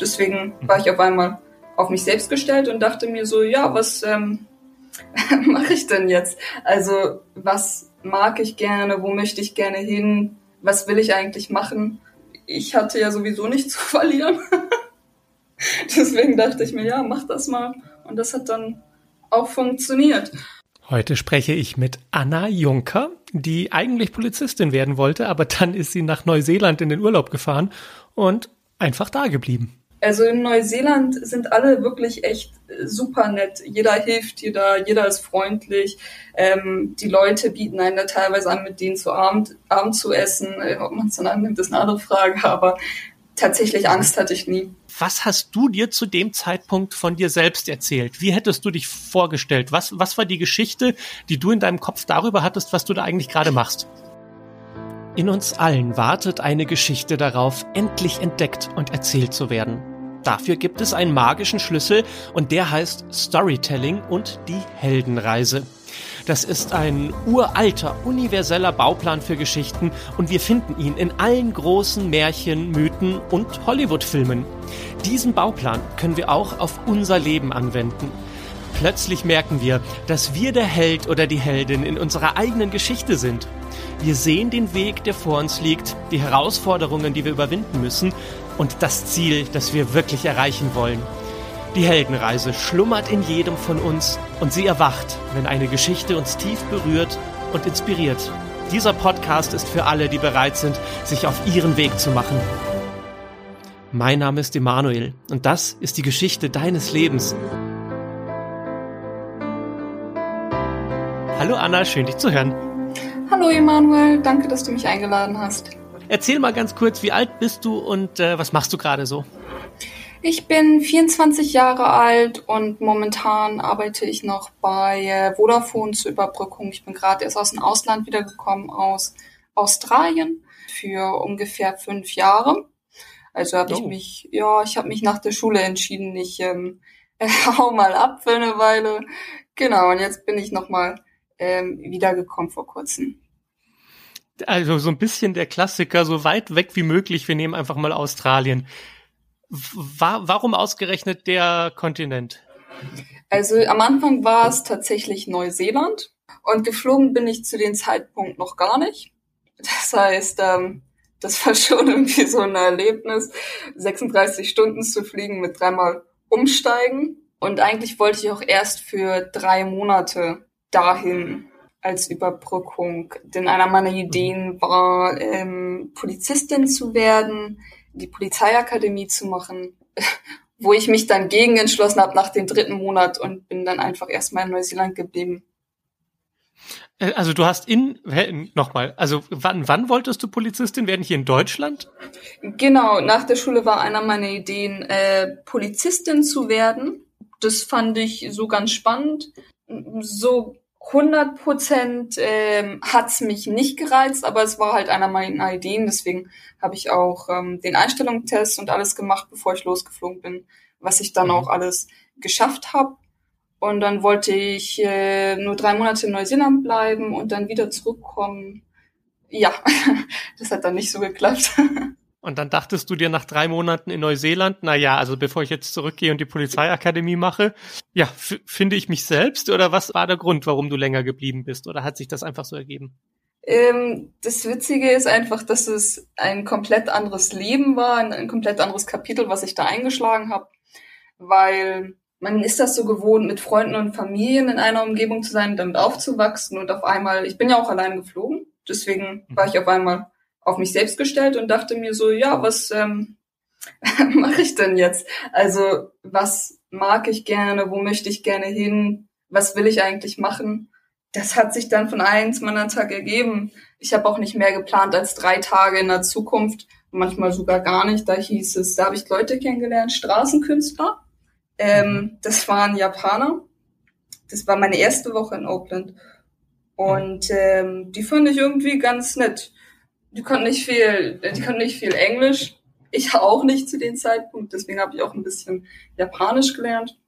Deswegen war ich auf einmal auf mich selbst gestellt und dachte mir so, ja, was ähm, mache ich denn jetzt? Also was mag ich gerne, wo möchte ich gerne hin, was will ich eigentlich machen? Ich hatte ja sowieso nichts zu verlieren. Deswegen dachte ich mir, ja, mach das mal. Und das hat dann auch funktioniert. Heute spreche ich mit Anna Juncker, die eigentlich Polizistin werden wollte, aber dann ist sie nach Neuseeland in den Urlaub gefahren und einfach da geblieben. Also in Neuseeland sind alle wirklich echt super nett. Jeder hilft dir da, jeder ist freundlich. Ähm, die Leute bieten einen da teilweise an, mit denen zu Abend, Abend zu essen. Äh, ob man es dann annimmt, ist eine andere Frage, aber tatsächlich Angst hatte ich nie. Was hast du dir zu dem Zeitpunkt von dir selbst erzählt? Wie hättest du dich vorgestellt? Was, was war die Geschichte, die du in deinem Kopf darüber hattest, was du da eigentlich gerade machst? In uns allen wartet eine Geschichte darauf, endlich entdeckt und erzählt zu werden. Dafür gibt es einen magischen Schlüssel und der heißt Storytelling und die Heldenreise. Das ist ein uralter, universeller Bauplan für Geschichten und wir finden ihn in allen großen Märchen, Mythen und Hollywood-Filmen. Diesen Bauplan können wir auch auf unser Leben anwenden. Plötzlich merken wir, dass wir der Held oder die Heldin in unserer eigenen Geschichte sind. Wir sehen den Weg, der vor uns liegt, die Herausforderungen, die wir überwinden müssen und das Ziel, das wir wirklich erreichen wollen. Die Heldenreise schlummert in jedem von uns und sie erwacht, wenn eine Geschichte uns tief berührt und inspiriert. Dieser Podcast ist für alle, die bereit sind, sich auf ihren Weg zu machen. Mein Name ist Emanuel und das ist die Geschichte deines Lebens. Hallo Anna, schön dich zu hören. Hallo Emanuel, danke, dass du mich eingeladen hast. Erzähl mal ganz kurz, wie alt bist du und äh, was machst du gerade so? Ich bin 24 Jahre alt und momentan arbeite ich noch bei äh, Vodafone zur Überbrückung. Ich bin gerade erst aus dem Ausland wiedergekommen, aus Australien, für ungefähr fünf Jahre. Also habe oh. ich mich, ja, ich habe mich nach der Schule entschieden, ich ähm, hau mal ab für eine Weile. Genau, und jetzt bin ich nochmal ähm, wiedergekommen vor kurzem. Also so ein bisschen der Klassiker, so weit weg wie möglich, wir nehmen einfach mal Australien. War, warum ausgerechnet der Kontinent? Also am Anfang war es tatsächlich Neuseeland und geflogen bin ich zu dem Zeitpunkt noch gar nicht. Das heißt, ähm, das war schon irgendwie so ein Erlebnis, 36 Stunden zu fliegen mit dreimal umsteigen. Und eigentlich wollte ich auch erst für drei Monate dahin als Überbrückung. Denn einer meiner Ideen war, ähm, Polizistin zu werden, die Polizeiakademie zu machen, wo ich mich dann gegen entschlossen habe nach dem dritten Monat und bin dann einfach erstmal in Neuseeland geblieben. Äh, also du hast in nochmal, also wann wann wolltest du Polizistin werden hier in Deutschland? Genau, nach der Schule war einer meiner Ideen äh, Polizistin zu werden. Das fand ich so ganz spannend. So 100 Prozent ähm, hat mich nicht gereizt, aber es war halt einer meiner Ideen. Deswegen habe ich auch ähm, den Einstellungstest und alles gemacht, bevor ich losgeflogen bin, was ich dann mhm. auch alles geschafft habe. Und dann wollte ich äh, nur drei Monate in Neuseeland bleiben und dann wieder zurückkommen. Ja, das hat dann nicht so geklappt. Und dann dachtest du dir nach drei Monaten in Neuseeland, na ja, also bevor ich jetzt zurückgehe und die Polizeiakademie mache, ja, finde ich mich selbst oder was war der Grund, warum du länger geblieben bist? Oder hat sich das einfach so ergeben? Ähm, das Witzige ist einfach, dass es ein komplett anderes Leben war, ein, ein komplett anderes Kapitel, was ich da eingeschlagen habe, weil man ist das so gewohnt, mit Freunden und Familien in einer Umgebung zu sein, damit aufzuwachsen und auf einmal, ich bin ja auch allein geflogen, deswegen war mhm. ich auf einmal auf mich selbst gestellt und dachte mir so, ja, was ähm, mache ich denn jetzt? Also was mag ich gerne, wo möchte ich gerne hin, was will ich eigentlich machen? Das hat sich dann von einem zu meinem Tag ergeben. Ich habe auch nicht mehr geplant als drei Tage in der Zukunft, manchmal sogar gar nicht. Da hieß es, da habe ich Leute kennengelernt, Straßenkünstler. Ähm, das waren Japaner. Das war meine erste Woche in Oakland. Und ähm, die fand ich irgendwie ganz nett die konnten nicht viel, die konnten nicht viel Englisch. Ich auch nicht zu dem Zeitpunkt, deswegen habe ich auch ein bisschen Japanisch gelernt.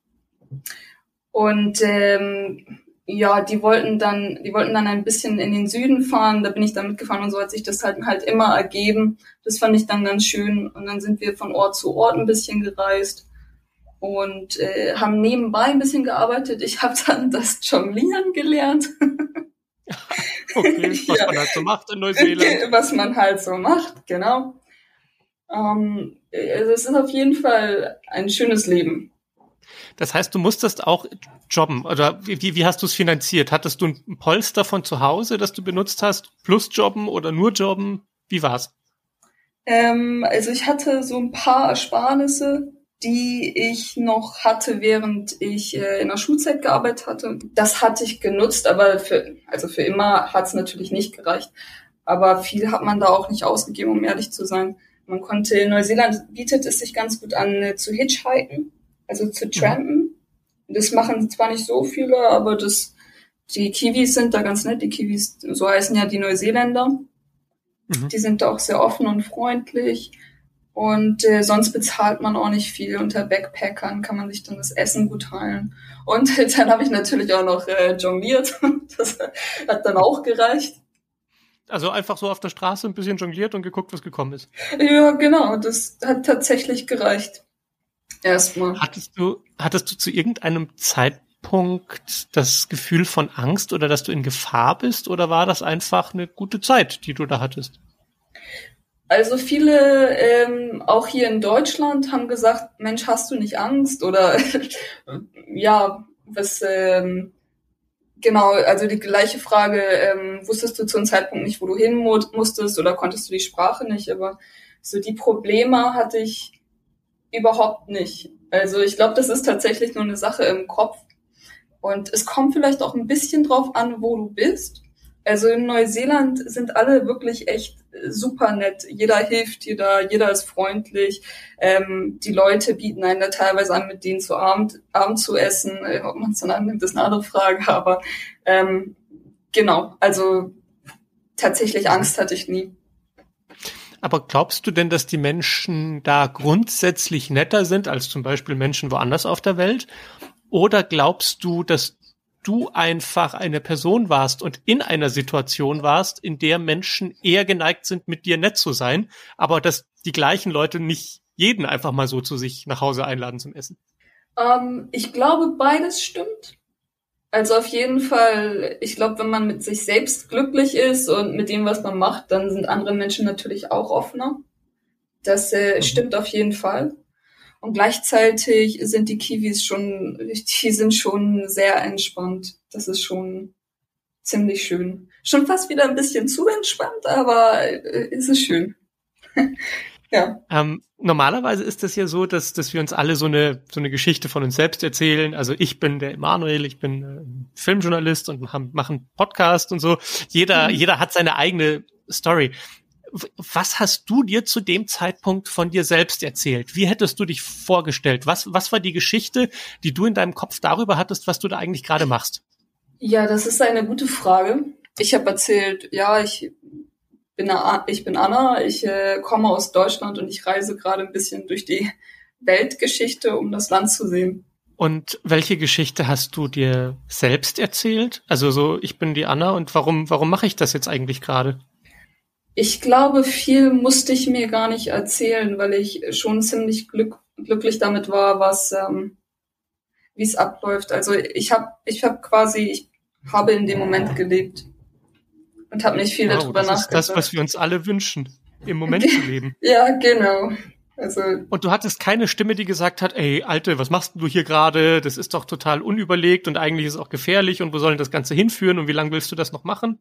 Und ähm, ja, die wollten dann, die wollten dann ein bisschen in den Süden fahren, da bin ich dann mitgefahren und so hat sich das halt halt immer ergeben. Das fand ich dann ganz schön und dann sind wir von Ort zu Ort ein bisschen gereist und äh, haben nebenbei ein bisschen gearbeitet. Ich habe dann das Jonglieren gelernt. okay, was ja. man halt so macht in Neuseeland. Was man halt so macht, genau. Ähm, also es ist auf jeden Fall ein schönes Leben. Das heißt, du musstest auch jobben oder wie, wie hast du es finanziert? Hattest du ein Polster von zu Hause, das du benutzt hast, plus jobben oder nur jobben? Wie war's? Ähm, also ich hatte so ein paar Ersparnisse, die ich noch hatte, während ich äh, in der Schulzeit gearbeitet hatte. Das hatte ich genutzt, aber für, also für immer hat es natürlich nicht gereicht. Aber viel hat man da auch nicht ausgegeben, um ehrlich zu sein. Man konnte, in Neuseeland bietet es sich ganz gut an, äh, zu hitchhiken, also zu mhm. trampen. Das machen zwar nicht so viele, aber das, die Kiwis sind da ganz nett. Die Kiwis, so heißen ja die Neuseeländer. Mhm. Die sind da auch sehr offen und freundlich. Und äh, sonst bezahlt man auch nicht viel. Unter Backpackern kann man sich dann das Essen gut teilen. Und dann habe ich natürlich auch noch äh, jongliert. Das hat dann auch gereicht. Also einfach so auf der Straße ein bisschen jongliert und geguckt, was gekommen ist. Ja, genau. Das hat tatsächlich gereicht. Erstmal. Hattest du, hattest du zu irgendeinem Zeitpunkt das Gefühl von Angst oder dass du in Gefahr bist oder war das einfach eine gute Zeit, die du da hattest? Also viele, ähm, auch hier in Deutschland, haben gesagt, Mensch, hast du nicht Angst? Oder ja, was ähm, genau, also die gleiche Frage, ähm, wusstest du zu einem Zeitpunkt nicht, wo du hin musstest oder konntest du die Sprache nicht? Aber so die Probleme hatte ich überhaupt nicht. Also ich glaube, das ist tatsächlich nur eine Sache im Kopf. Und es kommt vielleicht auch ein bisschen drauf an, wo du bist. Also in Neuseeland sind alle wirklich echt super nett. Jeder hilft dir da, jeder ist freundlich. Ähm, die Leute bieten einen da teilweise an, mit denen zu Abend, Abend zu essen. Äh, ob man es dann annimmt, ist eine andere Frage. Aber ähm, genau, also tatsächlich Angst hatte ich nie. Aber glaubst du denn, dass die Menschen da grundsätzlich netter sind als zum Beispiel Menschen woanders auf der Welt? Oder glaubst du, dass du einfach eine Person warst und in einer Situation warst, in der Menschen eher geneigt sind, mit dir nett zu sein, aber dass die gleichen Leute nicht jeden einfach mal so zu sich nach Hause einladen zum Essen? Ähm, ich glaube, beides stimmt. Also auf jeden Fall, ich glaube, wenn man mit sich selbst glücklich ist und mit dem, was man macht, dann sind andere Menschen natürlich auch offener. Das äh, mhm. stimmt auf jeden Fall. Und gleichzeitig sind die Kiwis schon, die sind schon sehr entspannt. Das ist schon ziemlich schön. Schon fast wieder ein bisschen zu entspannt, aber äh, ist es schön. ja. Ähm, normalerweise ist es ja so, dass, dass wir uns alle so eine, so eine Geschichte von uns selbst erzählen. Also ich bin der Emanuel, ich bin äh, Filmjournalist und mache einen Podcast und so. Jeder, mhm. jeder hat seine eigene Story was hast du dir zu dem Zeitpunkt von dir selbst erzählt? Wie hättest du dich vorgestellt? Was, was war die Geschichte, die du in deinem Kopf darüber hattest, was du da eigentlich gerade machst? Ja, das ist eine gute Frage. Ich habe erzählt, ja, ich bin, ich bin Anna, ich äh, komme aus Deutschland und ich reise gerade ein bisschen durch die Weltgeschichte, um das Land zu sehen. Und welche Geschichte hast du dir selbst erzählt? Also so, ich bin die Anna und warum, warum mache ich das jetzt eigentlich gerade? Ich glaube, viel musste ich mir gar nicht erzählen, weil ich schon ziemlich glück, glücklich damit war, was ähm, wie es abläuft. Also ich habe ich habe quasi ich habe in dem Moment gelebt und habe nicht viel wow, darüber das nachgedacht. Das ist das, was wir uns alle wünschen, im Moment zu leben. ja, genau. Also, und du hattest keine Stimme, die gesagt hat, ey, Alte, was machst du hier gerade? Das ist doch total unüberlegt und eigentlich ist es auch gefährlich und wo soll das Ganze hinführen und wie lange willst du das noch machen?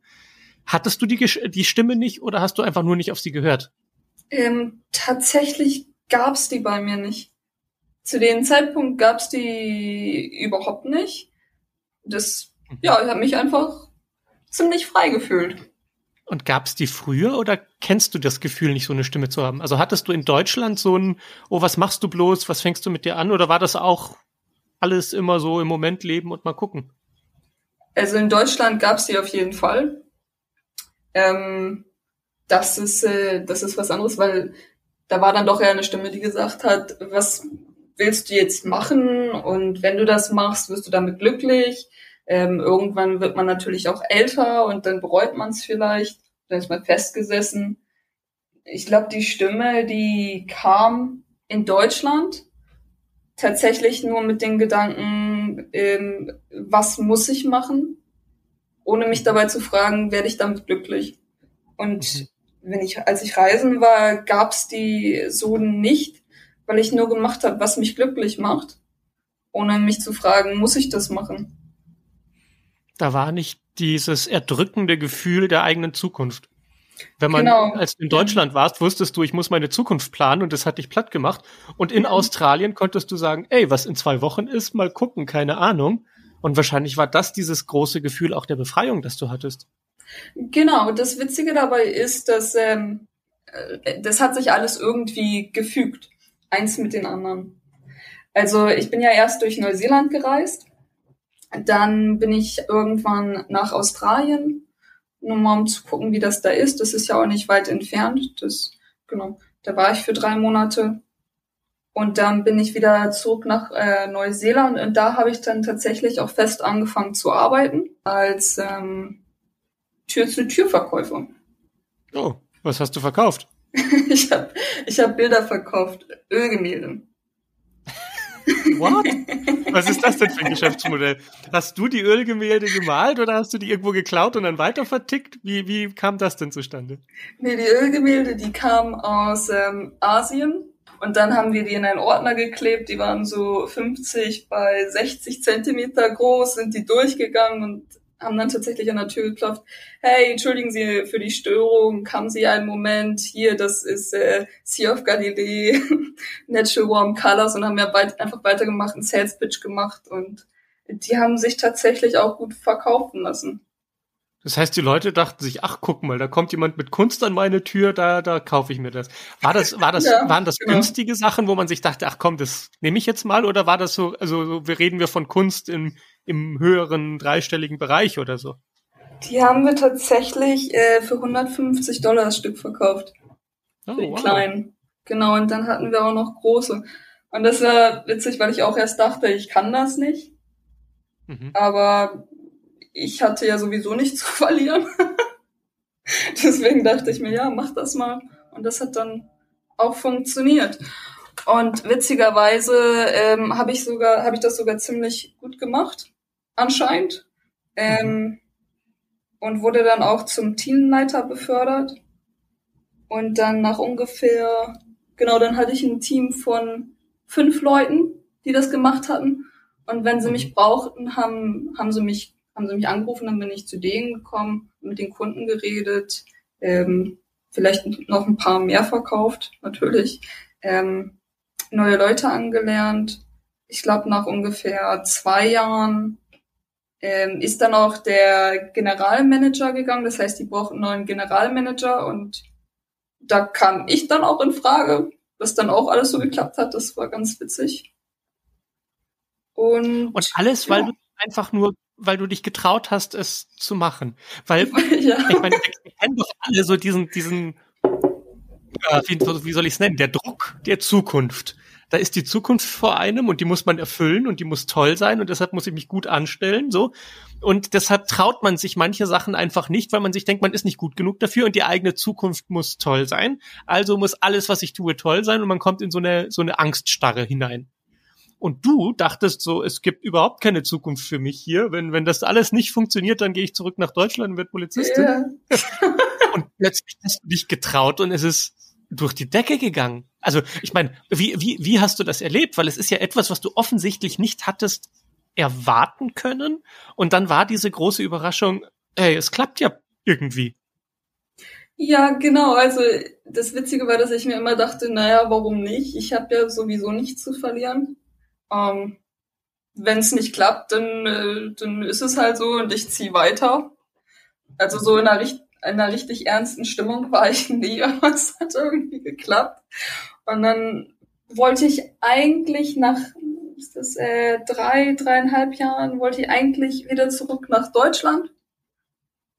Hattest du die, die Stimme nicht oder hast du einfach nur nicht auf sie gehört? Ähm, tatsächlich gab's die bei mir nicht. Zu dem Zeitpunkt gab's die überhaupt nicht. Das, mhm. ja, ich habe mich einfach ziemlich frei gefühlt. Und gab's die früher oder kennst du das Gefühl, nicht so eine Stimme zu haben? Also hattest du in Deutschland so ein, oh, was machst du bloß, was fängst du mit dir an? Oder war das auch alles immer so im Moment leben und mal gucken? Also in Deutschland gab's die auf jeden Fall. Ähm, das ist, äh, das ist was anderes, weil da war dann doch eher eine Stimme, die gesagt hat, was willst du jetzt machen? Und wenn du das machst, wirst du damit glücklich? Ähm, irgendwann wird man natürlich auch älter und dann bereut man es vielleicht, dann ist man festgesessen. Ich glaube, die Stimme, die kam in Deutschland tatsächlich nur mit den Gedanken, ähm, was muss ich machen, ohne mich dabei zu fragen, werde ich damit glücklich. Und mhm. wenn ich, als ich reisen war, gab es die so nicht, weil ich nur gemacht habe, was mich glücklich macht, ohne mich zu fragen, muss ich das machen. Da war nicht dieses erdrückende Gefühl der eigenen Zukunft. Wenn man, genau. als du in Deutschland warst, wusstest du, ich muss meine Zukunft planen und das hat dich platt gemacht. Und in Australien konntest du sagen, ey, was in zwei Wochen ist, mal gucken, keine Ahnung. Und wahrscheinlich war das dieses große Gefühl auch der Befreiung, das du hattest. Genau, das Witzige dabei ist, dass ähm, äh, das hat sich alles irgendwie gefügt, eins mit den anderen. Also ich bin ja erst durch Neuseeland gereist, dann bin ich irgendwann nach Australien nur mal um zu gucken, wie das da ist. Das ist ja auch nicht weit entfernt. Das, genau, da war ich für drei Monate. Und dann bin ich wieder zurück nach äh, Neuseeland und da habe ich dann tatsächlich auch fest angefangen zu arbeiten als ähm, Tür-zu-Tür-Verkäufer. Oh, was hast du verkauft? ich habe ich hab Bilder verkauft, Ölgemälde. What? Was ist das denn für ein Geschäftsmodell? Hast du die Ölgemälde gemalt oder hast du die irgendwo geklaut und dann weiter vertickt? Wie, wie kam das denn zustande? Nee, die Ölgemälde, die kamen aus ähm, Asien und dann haben wir die in einen Ordner geklebt. Die waren so 50 bei 60 Zentimeter groß, sind die durchgegangen und haben dann tatsächlich an der Tür geklopft. Hey, entschuldigen Sie für die Störung, haben Sie einen Moment? Hier, das ist äh, Sea of Galilee, Natural Warm Colors und haben ja bald einfach weitergemacht, einen Sales Pitch gemacht und die haben sich tatsächlich auch gut verkaufen lassen. Das heißt, die Leute dachten sich, ach, guck mal, da kommt jemand mit Kunst an meine Tür, da, da kaufe ich mir das. War das, war das, ja, waren das genau. günstige Sachen, wo man sich dachte, ach komm, das nehme ich jetzt mal, oder war das so, also wir reden wir von Kunst im, im höheren dreistelligen Bereich oder so? Die haben wir tatsächlich äh, für 150 Dollar das Stück verkauft. Oh, für die wow. kleinen. Genau, und dann hatten wir auch noch große. Und das war witzig, weil ich auch erst dachte, ich kann das nicht. Mhm. Aber ich hatte ja sowieso nichts zu verlieren. Deswegen dachte ich mir, ja, mach das mal. Und das hat dann auch funktioniert. Und witzigerweise ähm, habe ich sogar, habe ich das sogar ziemlich gut gemacht anscheinend. Ähm, und wurde dann auch zum Teamleiter befördert. Und dann nach ungefähr, genau, dann hatte ich ein Team von fünf Leuten, die das gemacht hatten. Und wenn sie mich mhm. brauchten, haben, haben sie mich, haben sie mich angerufen, dann bin ich zu denen gekommen, mit den Kunden geredet, ähm, vielleicht noch ein paar mehr verkauft, natürlich, ähm, neue Leute angelernt. Ich glaube, nach ungefähr zwei Jahren ähm, ist dann auch der Generalmanager gegangen. Das heißt, die brauchten einen neuen Generalmanager und da kam ich dann auch in Frage, was dann auch alles so geklappt hat. Das war ganz witzig. Und, und alles, weil ja. du einfach nur, weil du dich getraut hast, es zu machen. Weil, ja. ich meine, wir kennen doch alle so diesen, diesen, äh, wie, wie soll ich es nennen, der Druck der Zukunft da ist die Zukunft vor einem und die muss man erfüllen und die muss toll sein und deshalb muss ich mich gut anstellen, so. Und deshalb traut man sich manche Sachen einfach nicht, weil man sich denkt, man ist nicht gut genug dafür und die eigene Zukunft muss toll sein. Also muss alles, was ich tue, toll sein und man kommt in so eine, so eine Angststarre hinein. Und du dachtest so, es gibt überhaupt keine Zukunft für mich hier. Wenn, wenn das alles nicht funktioniert, dann gehe ich zurück nach Deutschland und werde Polizistin. Yeah. und plötzlich hast du dich getraut und es ist durch die Decke gegangen. Also ich meine, wie, wie, wie hast du das erlebt? Weil es ist ja etwas, was du offensichtlich nicht hattest erwarten können. Und dann war diese große Überraschung, hey, es klappt ja irgendwie. Ja, genau. Also das Witzige war, dass ich mir immer dachte, naja, warum nicht? Ich habe ja sowieso nichts zu verlieren. Ähm, Wenn es nicht klappt, dann, äh, dann ist es halt so und ich ziehe weiter. Also so in einer in einer richtig ernsten Stimmung war ich nie, aber es hat irgendwie geklappt. Und dann wollte ich eigentlich nach ist das, äh, drei, dreieinhalb Jahren, wollte ich eigentlich wieder zurück nach Deutschland,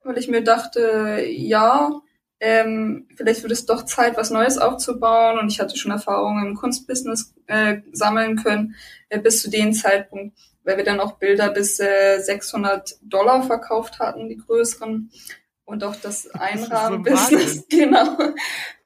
weil ich mir dachte, ja, ähm, vielleicht wird es doch Zeit, was Neues aufzubauen. Und ich hatte schon Erfahrungen im Kunstbusiness äh, sammeln können äh, bis zu dem Zeitpunkt, weil wir dann auch Bilder bis äh, 600 Dollar verkauft hatten, die größeren. Und auch das Einrahmen-Business, genau.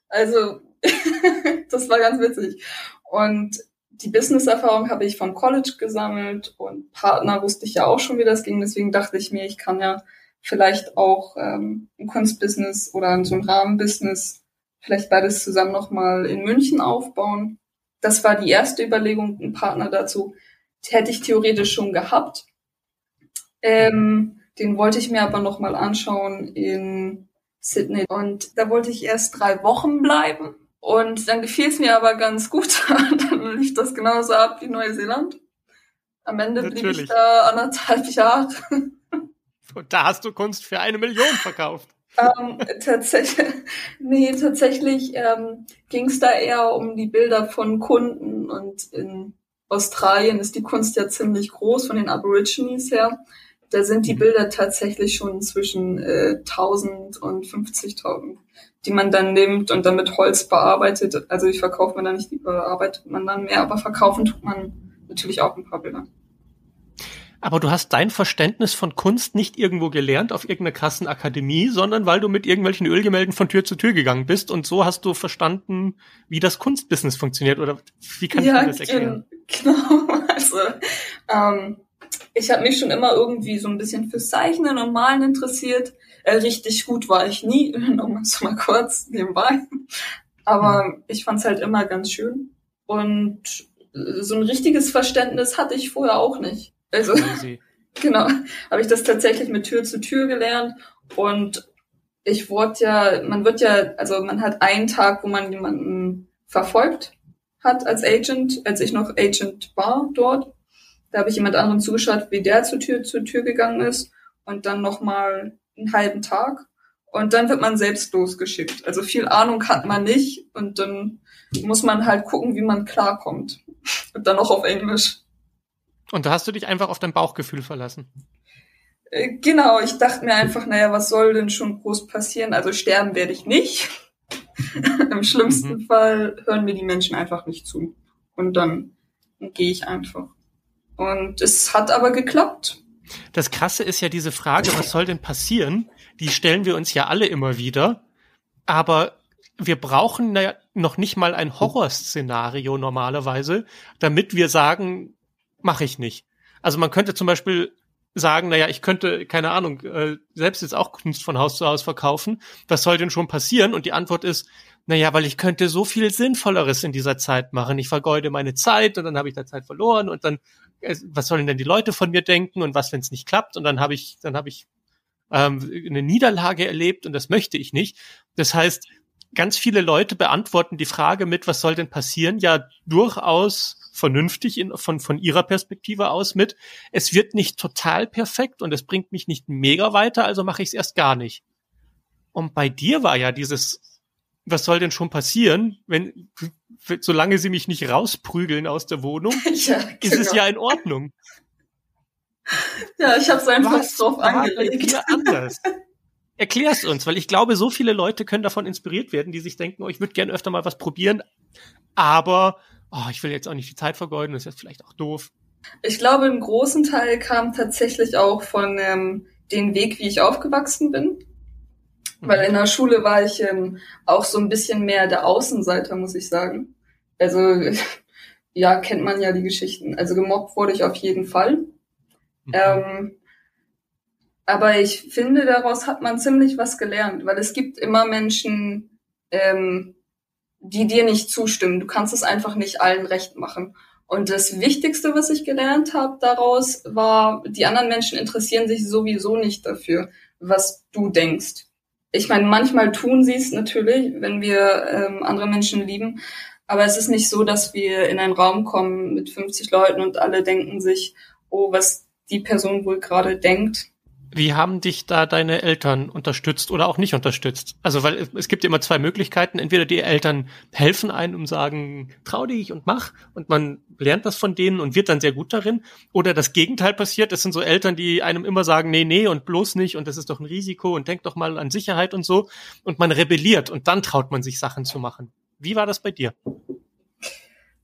Also das war ganz witzig. Und die Business-Erfahrung habe ich vom College gesammelt und Partner wusste ich ja auch schon, wie das ging. Deswegen dachte ich mir, ich kann ja vielleicht auch ähm, ein Kunstbusiness oder so ein Rahmenbusiness, vielleicht beides zusammen nochmal in München aufbauen. Das war die erste Überlegung, ein Partner dazu. Hätte ich theoretisch schon gehabt. Ähm, den wollte ich mir aber nochmal anschauen in Sydney. Und da wollte ich erst drei Wochen bleiben. Und dann gefiel es mir aber ganz gut. dann lief das genauso ab wie Neuseeland. Am Ende Natürlich. blieb ich da anderthalb Jahre. Und da hast du Kunst für eine Million verkauft. ähm, tatsächlich, nee, tatsächlich ähm, ging es da eher um die Bilder von Kunden und in Australien ist die Kunst ja ziemlich groß von den Aborigines her. Da sind die mhm. Bilder tatsächlich schon zwischen äh, 1000 und 50.000, die man dann nimmt und dann mit Holz bearbeitet. Also die verkauft man dann nicht, die bearbeitet man dann mehr, aber verkaufen tut man natürlich auch ein paar Bilder. Aber du hast dein Verständnis von Kunst nicht irgendwo gelernt auf irgendeiner krassen Akademie, sondern weil du mit irgendwelchen Ölgemälden von Tür zu Tür gegangen bist und so hast du verstanden, wie das Kunstbusiness funktioniert oder wie kann ja, ich mir das erklären? Genau, also ähm, ich habe mich schon immer irgendwie so ein bisschen fürs Zeichnen und Malen interessiert. Äh, richtig gut war ich nie, nochmal so mal kurz nebenbei. Aber hm. ich fand's halt immer ganz schön. Und so ein richtiges Verständnis hatte ich vorher auch nicht. Also, genau, habe ich das tatsächlich mit Tür zu Tür gelernt und ich wurde ja, man wird ja, also man hat einen Tag, wo man jemanden verfolgt hat als Agent, als ich noch Agent war dort. Da habe ich jemand anderen zugeschaut, wie der zu Tür zu Tür gegangen ist und dann nochmal einen halben Tag. Und dann wird man selbst losgeschickt. Also viel Ahnung hat man nicht und dann muss man halt gucken, wie man klarkommt. Und dann auch auf Englisch. Und da hast du dich einfach auf dein Bauchgefühl verlassen. Äh, genau, ich dachte mir einfach, naja, was soll denn schon groß passieren? Also sterben werde ich nicht. Im schlimmsten mhm. Fall hören mir die Menschen einfach nicht zu. Und dann, dann gehe ich einfach. Und es hat aber geklappt. Das Krasse ist ja diese Frage, was soll denn passieren? Die stellen wir uns ja alle immer wieder. Aber wir brauchen ja noch nicht mal ein Horrorszenario normalerweise, damit wir sagen, mache ich nicht. Also man könnte zum Beispiel sagen, naja, ich könnte, keine Ahnung, äh, selbst jetzt auch Kunst von Haus zu Haus verkaufen. Was soll denn schon passieren? Und die Antwort ist, naja, weil ich könnte so viel Sinnvolleres in dieser Zeit machen. Ich vergeude meine Zeit und dann habe ich da Zeit verloren und dann, äh, was sollen denn die Leute von mir denken und was, wenn es nicht klappt? Und dann habe ich, dann habe ich ähm, eine Niederlage erlebt und das möchte ich nicht. Das heißt, ganz viele Leute beantworten die Frage mit, was soll denn passieren? Ja, durchaus vernünftig in, von, von ihrer Perspektive aus mit, es wird nicht total perfekt und es bringt mich nicht mega weiter, also mache ich es erst gar nicht. Und bei dir war ja dieses, was soll denn schon passieren, wenn, solange sie mich nicht rausprügeln aus der Wohnung, ja, genau. ist es genau. ja in Ordnung. Ja, ich habe es einfach was drauf angelegt. anders. Erklär's uns, weil ich glaube, so viele Leute können davon inspiriert werden, die sich denken, oh, ich würde gerne öfter mal was probieren, aber oh, ich will jetzt auch nicht die Zeit vergeuden, das ist jetzt vielleicht auch doof. Ich glaube, im großen Teil kam tatsächlich auch von ähm, dem Weg, wie ich aufgewachsen bin. Mhm. Weil in der Schule war ich ähm, auch so ein bisschen mehr der Außenseiter, muss ich sagen. Also, ja, kennt man ja die Geschichten. Also gemobbt wurde ich auf jeden Fall. Mhm. Ähm, aber ich finde, daraus hat man ziemlich was gelernt, weil es gibt immer Menschen, ähm, die dir nicht zustimmen. Du kannst es einfach nicht allen recht machen. Und das Wichtigste, was ich gelernt habe daraus, war, die anderen Menschen interessieren sich sowieso nicht dafür, was du denkst. Ich meine, manchmal tun sie es natürlich, wenn wir ähm, andere Menschen lieben. Aber es ist nicht so, dass wir in einen Raum kommen mit 50 Leuten und alle denken sich, oh, was die Person wohl gerade denkt. Wie haben dich da deine Eltern unterstützt oder auch nicht unterstützt? Also, weil es gibt ja immer zwei Möglichkeiten. Entweder die Eltern helfen einem und sagen, trau dich und mach. Und man lernt das von denen und wird dann sehr gut darin. Oder das Gegenteil passiert. Das sind so Eltern, die einem immer sagen, nee, nee und bloß nicht. Und das ist doch ein Risiko und denk doch mal an Sicherheit und so. Und man rebelliert und dann traut man sich Sachen zu machen. Wie war das bei dir? Um,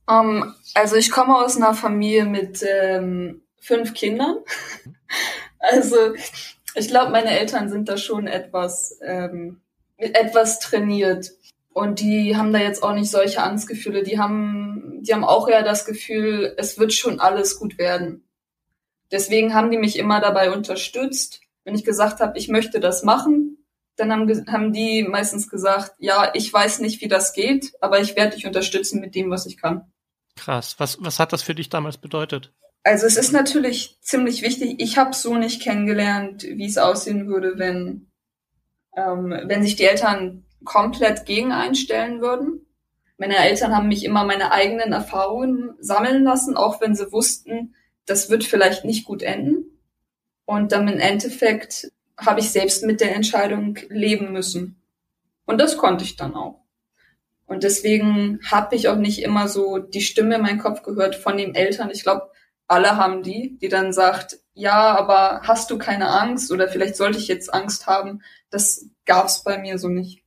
ähm, also ich komme aus einer Familie mit ähm, fünf Kindern. Also ich glaube, meine Eltern sind da schon etwas, ähm, etwas trainiert. Und die haben da jetzt auch nicht solche Angstgefühle. Die haben, die haben auch eher das Gefühl, es wird schon alles gut werden. Deswegen haben die mich immer dabei unterstützt. Wenn ich gesagt habe, ich möchte das machen, dann haben, haben die meistens gesagt, ja, ich weiß nicht, wie das geht, aber ich werde dich unterstützen mit dem, was ich kann. Krass. Was, was hat das für dich damals bedeutet? Also es ist natürlich ziemlich wichtig. Ich habe so nicht kennengelernt, wie es aussehen würde, wenn, ähm, wenn sich die Eltern komplett gegen einstellen würden. Meine Eltern haben mich immer meine eigenen Erfahrungen sammeln lassen, auch wenn sie wussten, das wird vielleicht nicht gut enden. Und dann im Endeffekt habe ich selbst mit der Entscheidung leben müssen. Und das konnte ich dann auch. Und deswegen habe ich auch nicht immer so die Stimme in meinem Kopf gehört von den Eltern. Ich glaube, alle haben die, die dann sagt, ja, aber hast du keine Angst oder vielleicht sollte ich jetzt Angst haben. Das gab's bei mir so nicht.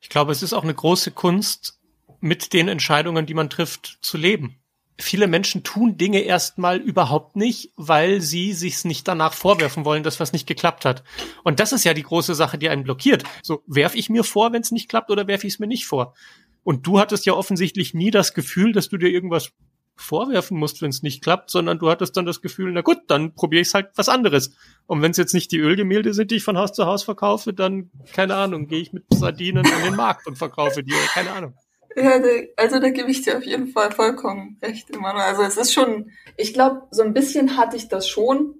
Ich glaube, es ist auch eine große Kunst, mit den Entscheidungen, die man trifft, zu leben. Viele Menschen tun Dinge erstmal überhaupt nicht, weil sie sich's nicht danach vorwerfen wollen, dass was nicht geklappt hat. Und das ist ja die große Sache, die einen blockiert. So, werf ich mir vor, wenn es nicht klappt, oder werf ich es mir nicht vor? Und du hattest ja offensichtlich nie das Gefühl, dass du dir irgendwas vorwerfen musst, wenn es nicht klappt, sondern du hattest dann das Gefühl, na gut, dann probiere ich halt was anderes. Und wenn es jetzt nicht die Ölgemälde sind, die ich von Haus zu Haus verkaufe, dann, keine Ahnung, gehe ich mit Sardinen an den Markt und verkaufe die, keine Ahnung. Ja, also da gebe ich dir auf jeden Fall vollkommen recht, Emanuel. Also es ist schon, ich glaube, so ein bisschen hatte ich das schon,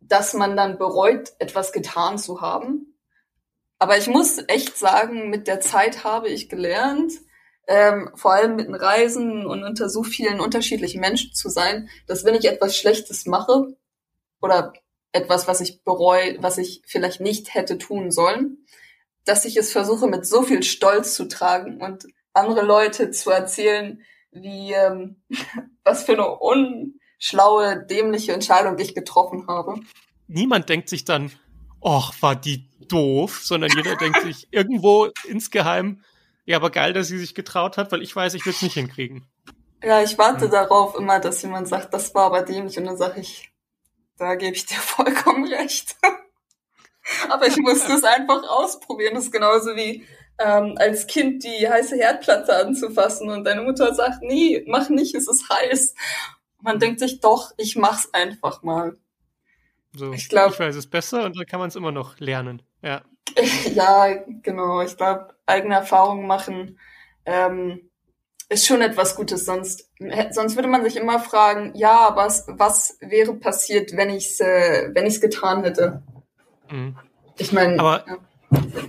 dass man dann bereut, etwas getan zu haben. Aber ich muss echt sagen, mit der Zeit habe ich gelernt, ähm, vor allem mit den Reisen und unter so vielen unterschiedlichen Menschen zu sein, dass wenn ich etwas Schlechtes mache oder etwas, was ich bereue, was ich vielleicht nicht hätte tun sollen, dass ich es versuche mit so viel Stolz zu tragen und andere Leute zu erzählen, wie ähm, was für eine unschlaue, dämliche Entscheidung ich getroffen habe. Niemand denkt sich dann, ach, war die doof, sondern jeder denkt sich irgendwo insgeheim, ja, aber geil, dass sie sich getraut hat, weil ich weiß, ich würde es nicht hinkriegen. Ja, ich warte hm. darauf immer, dass jemand sagt, das war aber dämlich und dann sage ich, da gebe ich dir vollkommen recht. aber ich musste es einfach ausprobieren. Das ist genauso wie ähm, als Kind die heiße Herdplatte anzufassen und deine Mutter sagt, nee, mach nicht, es ist heiß. Man denkt sich doch, ich mach's einfach mal. So, ich glaube, ich weiß es besser und dann kann man es immer noch lernen. Ja. ja, genau. Ich glaube, eigene Erfahrungen machen ähm, ist schon etwas Gutes. Sonst, sonst würde man sich immer fragen, ja, was, was wäre passiert, wenn ich es äh, wenn ich's getan hätte? Mhm. Ich meine. Aber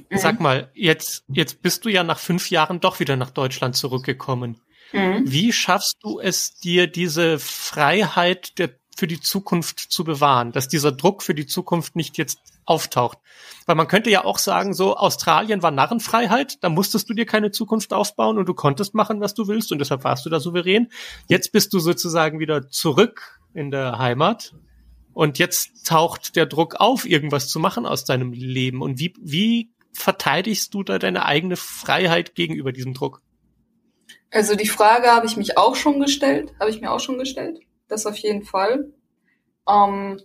ja. sag mal, jetzt, jetzt bist du ja nach fünf Jahren doch wieder nach Deutschland zurückgekommen. Mhm. Wie schaffst du es dir, diese Freiheit der für die Zukunft zu bewahren, dass dieser Druck für die Zukunft nicht jetzt auftaucht. Weil man könnte ja auch sagen, so Australien war Narrenfreiheit, da musstest du dir keine Zukunft aufbauen und du konntest machen, was du willst und deshalb warst du da souverän. Jetzt bist du sozusagen wieder zurück in der Heimat und jetzt taucht der Druck auf, irgendwas zu machen aus deinem Leben. Und wie, wie verteidigst du da deine eigene Freiheit gegenüber diesem Druck? Also die Frage habe ich mich auch schon gestellt, habe ich mir auch schon gestellt das auf jeden Fall. Ähm,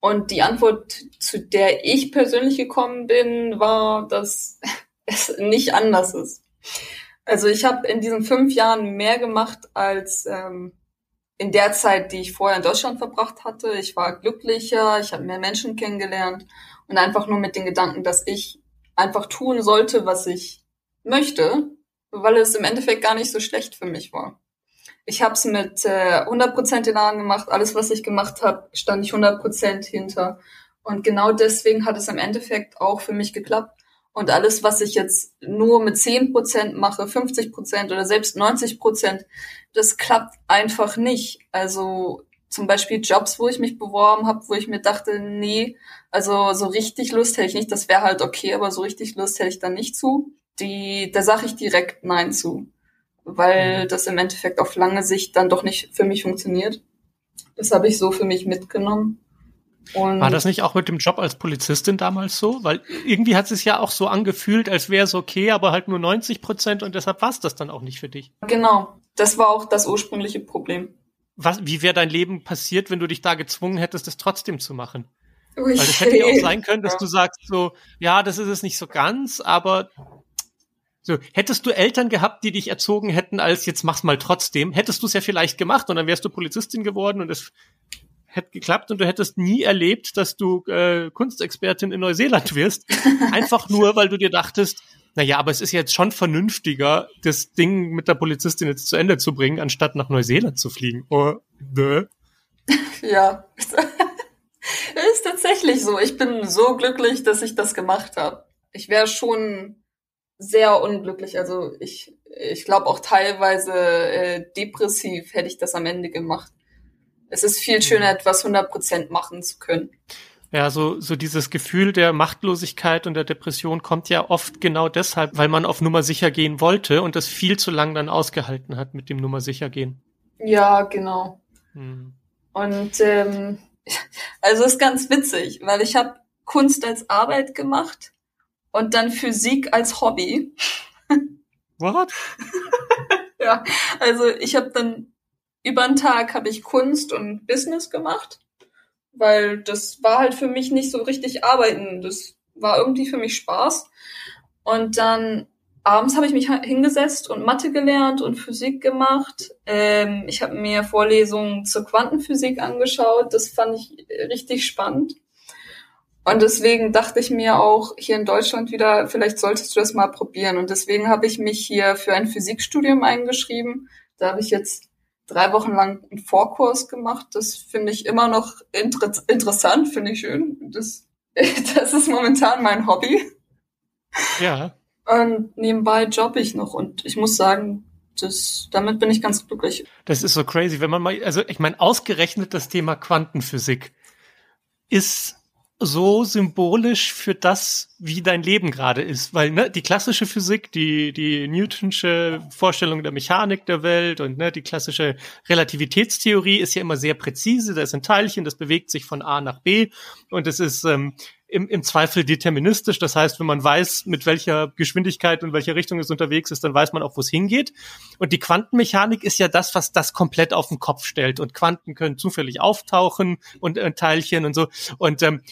und die Antwort, zu der ich persönlich gekommen bin, war, dass es nicht anders ist. Also ich habe in diesen fünf Jahren mehr gemacht als ähm, in der Zeit, die ich vorher in Deutschland verbracht hatte. Ich war glücklicher, ich habe mehr Menschen kennengelernt und einfach nur mit den Gedanken, dass ich einfach tun sollte, was ich möchte, weil es im Endeffekt gar nicht so schlecht für mich war. Ich habe es mit äh, 100% Elan gemacht. Alles, was ich gemacht habe, stand ich 100% hinter. Und genau deswegen hat es im Endeffekt auch für mich geklappt. Und alles, was ich jetzt nur mit 10% mache, 50% oder selbst 90%, das klappt einfach nicht. Also zum Beispiel Jobs, wo ich mich beworben habe, wo ich mir dachte, nee, also so richtig Lust hätte ich nicht, das wäre halt okay, aber so richtig Lust hätte ich dann nicht zu. Die, da sage ich direkt Nein zu, weil mhm. das im Endeffekt auf lange Sicht dann doch nicht für mich funktioniert. Das habe ich so für mich mitgenommen. Und War das nicht auch mit dem Job als Polizistin damals so? Weil irgendwie hat es ja auch so angefühlt, als wäre es okay, aber halt nur 90 Prozent und deshalb war es das dann auch nicht für dich. Genau, das war auch das ursprüngliche Problem. Was, wie wäre dein Leben passiert, wenn du dich da gezwungen hättest, es trotzdem zu machen? Ui, Weil es hätte ja auch sein können, dass ja. du sagst so, ja, das ist es nicht so ganz, aber so, hättest du Eltern gehabt, die dich erzogen hätten, als jetzt mach's mal trotzdem, hättest du es ja vielleicht gemacht und dann wärst du Polizistin geworden und es hätte geklappt und du hättest nie erlebt, dass du äh, Kunstexpertin in Neuseeland wirst. Einfach nur, weil du dir dachtest, na ja, aber es ist jetzt schon vernünftiger, das Ding mit der Polizistin jetzt zu Ende zu bringen, anstatt nach Neuseeland zu fliegen. Oh, ne? Ja. ist tatsächlich so. Ich bin so glücklich, dass ich das gemacht habe. Ich wäre schon sehr unglücklich. Also ich, ich glaube auch teilweise äh, depressiv hätte ich das am Ende gemacht. Es ist viel schöner, mhm. etwas 100% machen zu können. Ja, so, so dieses Gefühl der Machtlosigkeit und der Depression kommt ja oft genau deshalb, weil man auf Nummer sicher gehen wollte und das viel zu lang dann ausgehalten hat mit dem Nummer sicher gehen. Ja, genau. Hm. Und ähm, also ist ganz witzig, weil ich habe Kunst als Arbeit gemacht und dann Physik als Hobby. What? ja, also ich habe dann über einen Tag habe ich Kunst und Business gemacht weil das war halt für mich nicht so richtig arbeiten. Das war irgendwie für mich Spaß. Und dann abends habe ich mich hingesetzt und Mathe gelernt und Physik gemacht. Ähm, ich habe mir Vorlesungen zur Quantenphysik angeschaut. Das fand ich richtig spannend. Und deswegen dachte ich mir auch hier in Deutschland wieder, vielleicht solltest du das mal probieren. Und deswegen habe ich mich hier für ein Physikstudium eingeschrieben. Da habe ich jetzt drei Wochen lang einen Vorkurs gemacht. Das finde ich immer noch inter interessant, finde ich schön. Das, das ist momentan mein Hobby. Ja. Und nebenbei jobbe ich noch und ich muss sagen, das, damit bin ich ganz glücklich. Das ist so crazy, wenn man mal, also ich meine, ausgerechnet das Thema Quantenphysik ist so symbolisch für das, wie dein Leben gerade ist, weil ne, die klassische Physik, die die Newtonsche Vorstellung der Mechanik der Welt und ne, die klassische Relativitätstheorie ist ja immer sehr präzise. Da ist ein Teilchen, das bewegt sich von A nach B und es ist ähm, im, im Zweifel deterministisch. Das heißt, wenn man weiß, mit welcher Geschwindigkeit und welcher Richtung es unterwegs ist, dann weiß man auch, wo es hingeht. Und die Quantenmechanik ist ja das, was das komplett auf den Kopf stellt. Und Quanten können zufällig auftauchen und äh, Teilchen und so. Und ähm,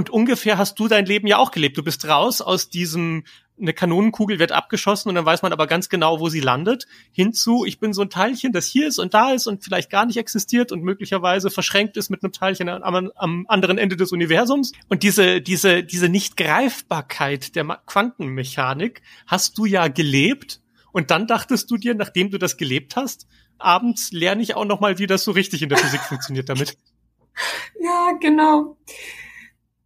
und ungefähr hast du dein Leben ja auch gelebt. Du bist raus aus diesem eine Kanonenkugel wird abgeschossen und dann weiß man aber ganz genau, wo sie landet, hinzu, ich bin so ein Teilchen, das hier ist und da ist und vielleicht gar nicht existiert und möglicherweise verschränkt ist mit einem Teilchen am, am anderen Ende des Universums. Und diese, diese, diese Nicht-Greifbarkeit der Quantenmechanik hast du ja gelebt und dann dachtest du dir, nachdem du das gelebt hast, abends lerne ich auch noch mal, wie das so richtig in der Physik funktioniert damit. Ja, genau.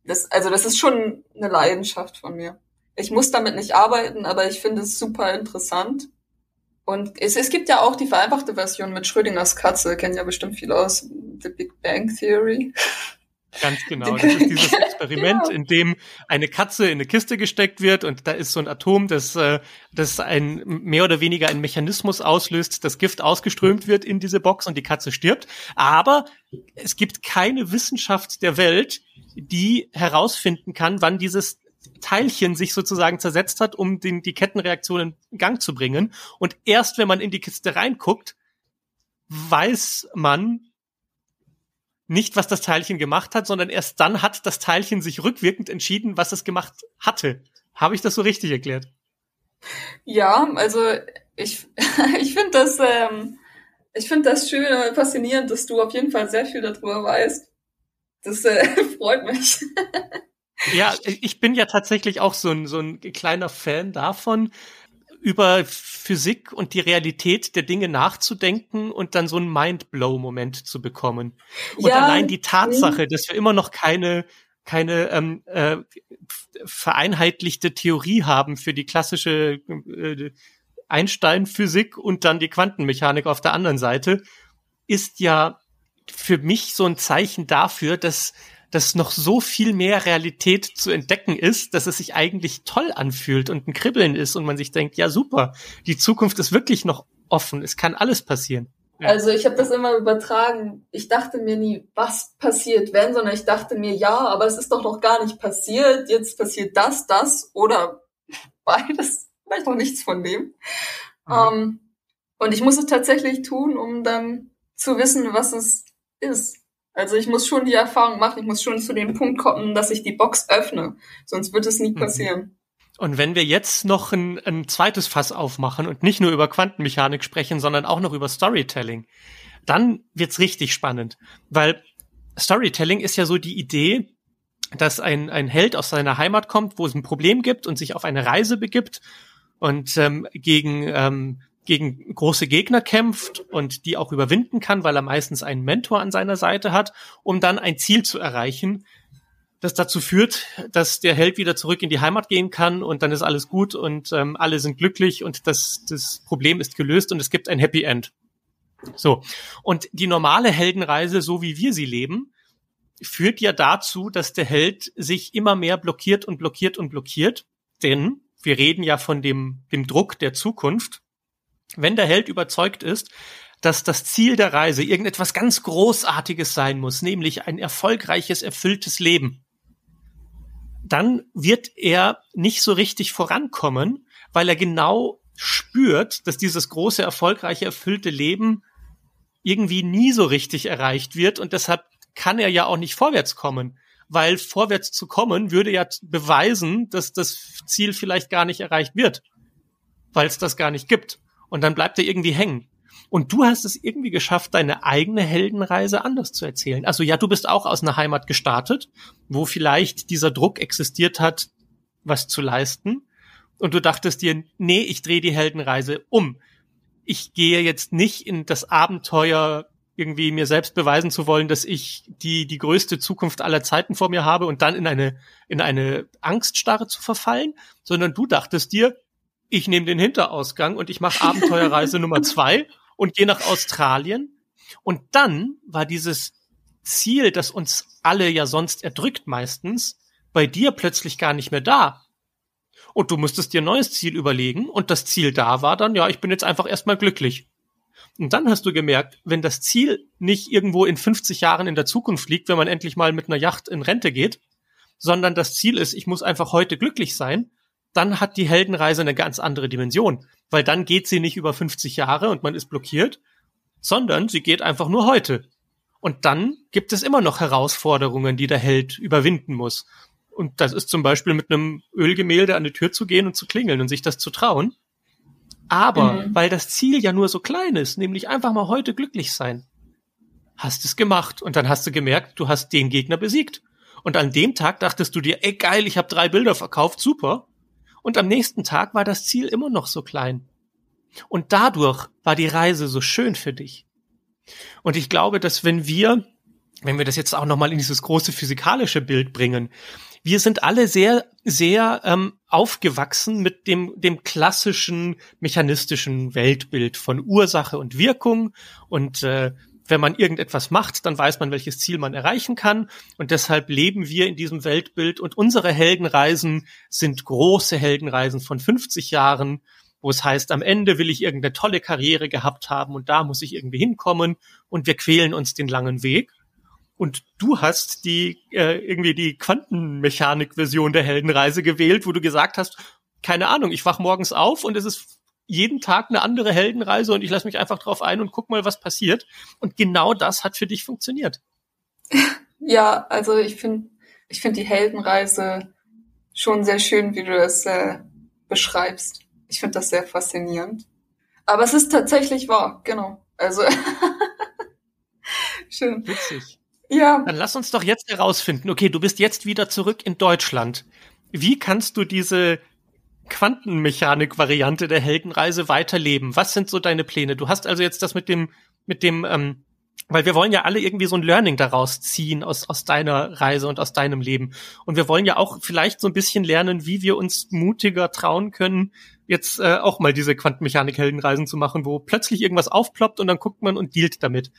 Das, also das ist schon eine Leidenschaft von mir ich muss damit nicht arbeiten, aber ich finde es super interessant. Und es, es gibt ja auch die vereinfachte Version mit Schrödingers Katze, kennen ja bestimmt viele aus The Big Bang Theory. Ganz genau. Das ist dieses Experiment, ja. in dem eine Katze in eine Kiste gesteckt wird und da ist so ein Atom, das, äh, das ein mehr oder weniger einen Mechanismus auslöst, das Gift ausgeströmt wird in diese Box und die Katze stirbt. Aber es gibt keine Wissenschaft der Welt, die herausfinden kann, wann dieses Teilchen sich sozusagen zersetzt hat, um den, die Kettenreaktion in Gang zu bringen. Und erst wenn man in die Kiste reinguckt, weiß man nicht, was das Teilchen gemacht hat, sondern erst dann hat das Teilchen sich rückwirkend entschieden, was es gemacht hatte. Habe ich das so richtig erklärt? Ja, also ich, ich finde das, ähm, ich finde das schön und faszinierend, dass du auf jeden Fall sehr viel darüber weißt. Das äh, freut mich. Ja, ich bin ja tatsächlich auch so ein, so ein kleiner Fan davon, über Physik und die Realität der Dinge nachzudenken und dann so einen Mindblow-Moment zu bekommen. Und ja, allein die Tatsache, dass wir immer noch keine keine ähm, äh, vereinheitlichte Theorie haben für die klassische äh, Einstein-Physik und dann die Quantenmechanik auf der anderen Seite, ist ja für mich so ein Zeichen dafür, dass dass noch so viel mehr Realität zu entdecken ist, dass es sich eigentlich toll anfühlt und ein Kribbeln ist und man sich denkt, ja super, die Zukunft ist wirklich noch offen, es kann alles passieren. Ja. Also ich habe das immer übertragen. Ich dachte mir nie, was passiert wenn, sondern ich dachte mir, ja, aber es ist doch noch gar nicht passiert. Jetzt passiert das, das oder beides, vielleicht auch nichts von dem. Mhm. Um, ähm, und ich muss es tatsächlich tun, um dann zu wissen, was es ist. Also ich muss schon die Erfahrung machen, ich muss schon zu dem Punkt kommen, dass ich die Box öffne. Sonst wird es nie mhm. passieren. Und wenn wir jetzt noch ein, ein zweites Fass aufmachen und nicht nur über Quantenmechanik sprechen, sondern auch noch über Storytelling, dann wird's richtig spannend. Weil Storytelling ist ja so die Idee, dass ein, ein Held aus seiner Heimat kommt, wo es ein Problem gibt und sich auf eine Reise begibt und ähm, gegen ähm, gegen große Gegner kämpft und die auch überwinden kann, weil er meistens einen Mentor an seiner Seite hat, um dann ein Ziel zu erreichen, das dazu führt, dass der Held wieder zurück in die Heimat gehen kann und dann ist alles gut und ähm, alle sind glücklich und das, das Problem ist gelöst und es gibt ein Happy End. So. Und die normale Heldenreise, so wie wir sie leben, führt ja dazu, dass der Held sich immer mehr blockiert und blockiert und blockiert. Denn wir reden ja von dem, dem Druck der Zukunft wenn der Held überzeugt ist, dass das Ziel der Reise irgendetwas ganz Großartiges sein muss, nämlich ein erfolgreiches, erfülltes Leben, dann wird er nicht so richtig vorankommen, weil er genau spürt, dass dieses große, erfolgreiche, erfüllte Leben irgendwie nie so richtig erreicht wird und deshalb kann er ja auch nicht vorwärts kommen, weil vorwärts zu kommen würde ja beweisen, dass das Ziel vielleicht gar nicht erreicht wird, weil es das gar nicht gibt und dann bleibt er irgendwie hängen. Und du hast es irgendwie geschafft, deine eigene Heldenreise anders zu erzählen. Also ja, du bist auch aus einer Heimat gestartet, wo vielleicht dieser Druck existiert hat, was zu leisten. Und du dachtest dir, nee, ich drehe die Heldenreise um. Ich gehe jetzt nicht in das Abenteuer, irgendwie mir selbst beweisen zu wollen, dass ich die, die größte Zukunft aller Zeiten vor mir habe und dann in eine, in eine Angststarre zu verfallen, sondern du dachtest dir, ich nehme den Hinterausgang und ich mache Abenteuerreise Nummer zwei und gehe nach Australien. Und dann war dieses Ziel, das uns alle ja sonst erdrückt meistens, bei dir plötzlich gar nicht mehr da. Und du musstest dir ein neues Ziel überlegen und das Ziel da war dann, ja, ich bin jetzt einfach erstmal glücklich. Und dann hast du gemerkt, wenn das Ziel nicht irgendwo in 50 Jahren in der Zukunft liegt, wenn man endlich mal mit einer Yacht in Rente geht, sondern das Ziel ist, ich muss einfach heute glücklich sein, dann hat die Heldenreise eine ganz andere Dimension, weil dann geht sie nicht über 50 Jahre und man ist blockiert, sondern sie geht einfach nur heute. Und dann gibt es immer noch Herausforderungen, die der Held überwinden muss. Und das ist zum Beispiel mit einem Ölgemälde an die Tür zu gehen und zu klingeln und sich das zu trauen. Aber mhm. weil das Ziel ja nur so klein ist, nämlich einfach mal heute glücklich sein, hast es gemacht und dann hast du gemerkt, du hast den Gegner besiegt. Und an dem Tag dachtest du dir, ey geil, ich habe drei Bilder verkauft, super. Und am nächsten Tag war das Ziel immer noch so klein. Und dadurch war die Reise so schön für dich. Und ich glaube, dass wenn wir, wenn wir das jetzt auch nochmal in dieses große physikalische Bild bringen, wir sind alle sehr, sehr ähm, aufgewachsen mit dem, dem klassischen mechanistischen Weltbild von Ursache und Wirkung und äh, wenn man irgendetwas macht, dann weiß man, welches Ziel man erreichen kann. Und deshalb leben wir in diesem Weltbild. Und unsere Heldenreisen sind große Heldenreisen von 50 Jahren, wo es heißt, am Ende will ich irgendeine tolle Karriere gehabt haben und da muss ich irgendwie hinkommen. Und wir quälen uns den langen Weg. Und du hast die äh, irgendwie die Quantenmechanik-Version der Heldenreise gewählt, wo du gesagt hast, keine Ahnung, ich wach morgens auf und es ist jeden Tag eine andere Heldenreise und ich lasse mich einfach drauf ein und guck mal, was passiert. Und genau das hat für dich funktioniert. Ja, also ich finde ich finde die Heldenreise schon sehr schön, wie du das äh, beschreibst. Ich finde das sehr faszinierend. Aber es ist tatsächlich wahr, genau. Also schön. Witzig. Ja. Dann lass uns doch jetzt herausfinden. Okay, du bist jetzt wieder zurück in Deutschland. Wie kannst du diese Quantenmechanik-Variante der Heldenreise weiterleben? Was sind so deine Pläne? Du hast also jetzt das mit dem, mit dem, ähm, weil wir wollen ja alle irgendwie so ein Learning daraus ziehen aus, aus deiner Reise und aus deinem Leben. Und wir wollen ja auch vielleicht so ein bisschen lernen, wie wir uns mutiger trauen können, jetzt äh, auch mal diese Quantenmechanik-Heldenreisen zu machen, wo plötzlich irgendwas aufploppt und dann guckt man und dealt damit.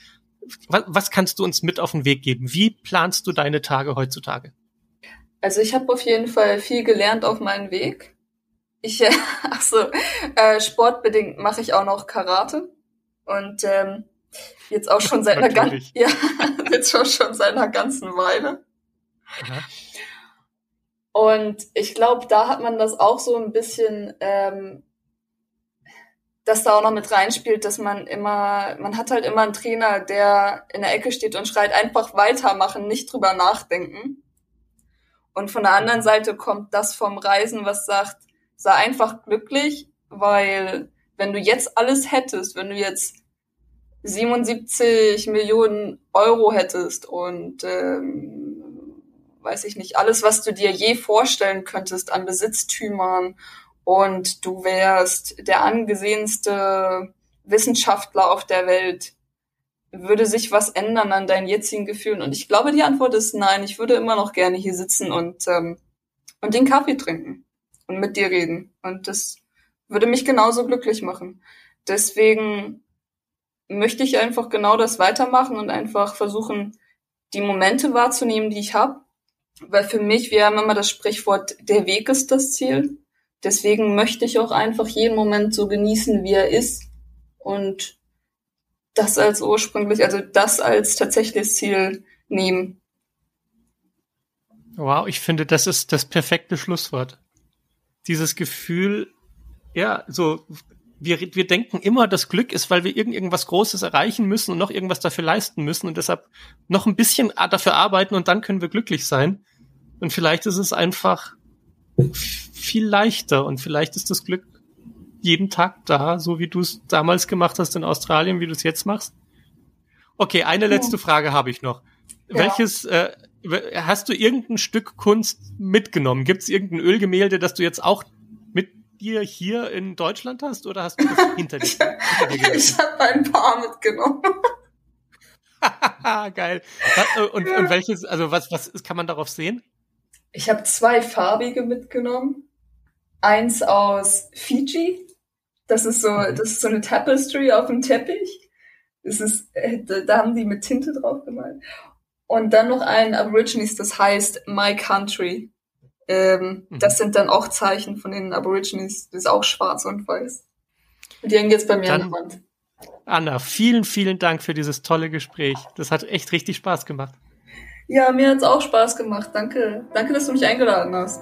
was, was kannst du uns mit auf den Weg geben? Wie planst du deine Tage heutzutage? Also ich habe auf jeden Fall viel gelernt auf meinem Weg. Ich, äh, ach so, äh, sportbedingt mache ich auch noch Karate und ähm, jetzt auch schon seit einer ganzen, ja, jetzt schon, schon seit einer ganzen Weile. Aha. Und ich glaube, da hat man das auch so ein bisschen ähm, das da auch noch mit reinspielt, dass man immer, man hat halt immer einen Trainer, der in der Ecke steht und schreit, einfach weitermachen, nicht drüber nachdenken. Und von der anderen Seite kommt das vom Reisen, was sagt, sei einfach glücklich, weil wenn du jetzt alles hättest, wenn du jetzt 77 Millionen Euro hättest und ähm, weiß ich nicht, alles, was du dir je vorstellen könntest an Besitztümern und du wärst der angesehenste Wissenschaftler auf der Welt, würde sich was ändern an deinen jetzigen Gefühlen? Und ich glaube, die Antwort ist nein. Ich würde immer noch gerne hier sitzen und, ähm, und den Kaffee trinken und mit dir reden. Und das würde mich genauso glücklich machen. Deswegen möchte ich einfach genau das weitermachen und einfach versuchen, die Momente wahrzunehmen, die ich habe. Weil für mich, wir haben immer das Sprichwort, der Weg ist das Ziel. Deswegen möchte ich auch einfach jeden Moment so genießen, wie er ist und das als ursprünglich, also das als tatsächliches Ziel nehmen. Wow, ich finde, das ist das perfekte Schlusswort. Dieses Gefühl, ja, so, wir, wir denken immer, das Glück ist, weil wir irgend, irgendwas Großes erreichen müssen und noch irgendwas dafür leisten müssen und deshalb noch ein bisschen dafür arbeiten und dann können wir glücklich sein. Und vielleicht ist es einfach viel leichter und vielleicht ist das Glück jeden Tag da, so wie du es damals gemacht hast in Australien, wie du es jetzt machst. Okay, eine letzte Frage habe ich noch. Ja. Welches äh, hast du irgendein Stück Kunst mitgenommen? Gibt es irgendein Ölgemälde, das du jetzt auch mit dir hier in Deutschland hast oder hast du das hinter dir? ich habe ein paar mitgenommen. Geil. Und, und welches, also was, was kann man darauf sehen? Ich habe zwei farbige mitgenommen. Eins aus Fiji. Das ist so, mhm. das ist so eine Tapestry auf dem Teppich. Das ist, äh, da haben die mit Tinte drauf gemalt. Und dann noch ein Aborigines, das heißt My Country. Ähm, mhm. Das sind dann auch Zeichen von den Aborigines. Das ist auch schwarz und weiß. Und die hängen jetzt bei mir dann, an der Wand. Anna, vielen, vielen Dank für dieses tolle Gespräch. Das hat echt richtig Spaß gemacht. Ja, mir hat's auch Spaß gemacht. Danke. Danke, dass du mich eingeladen hast.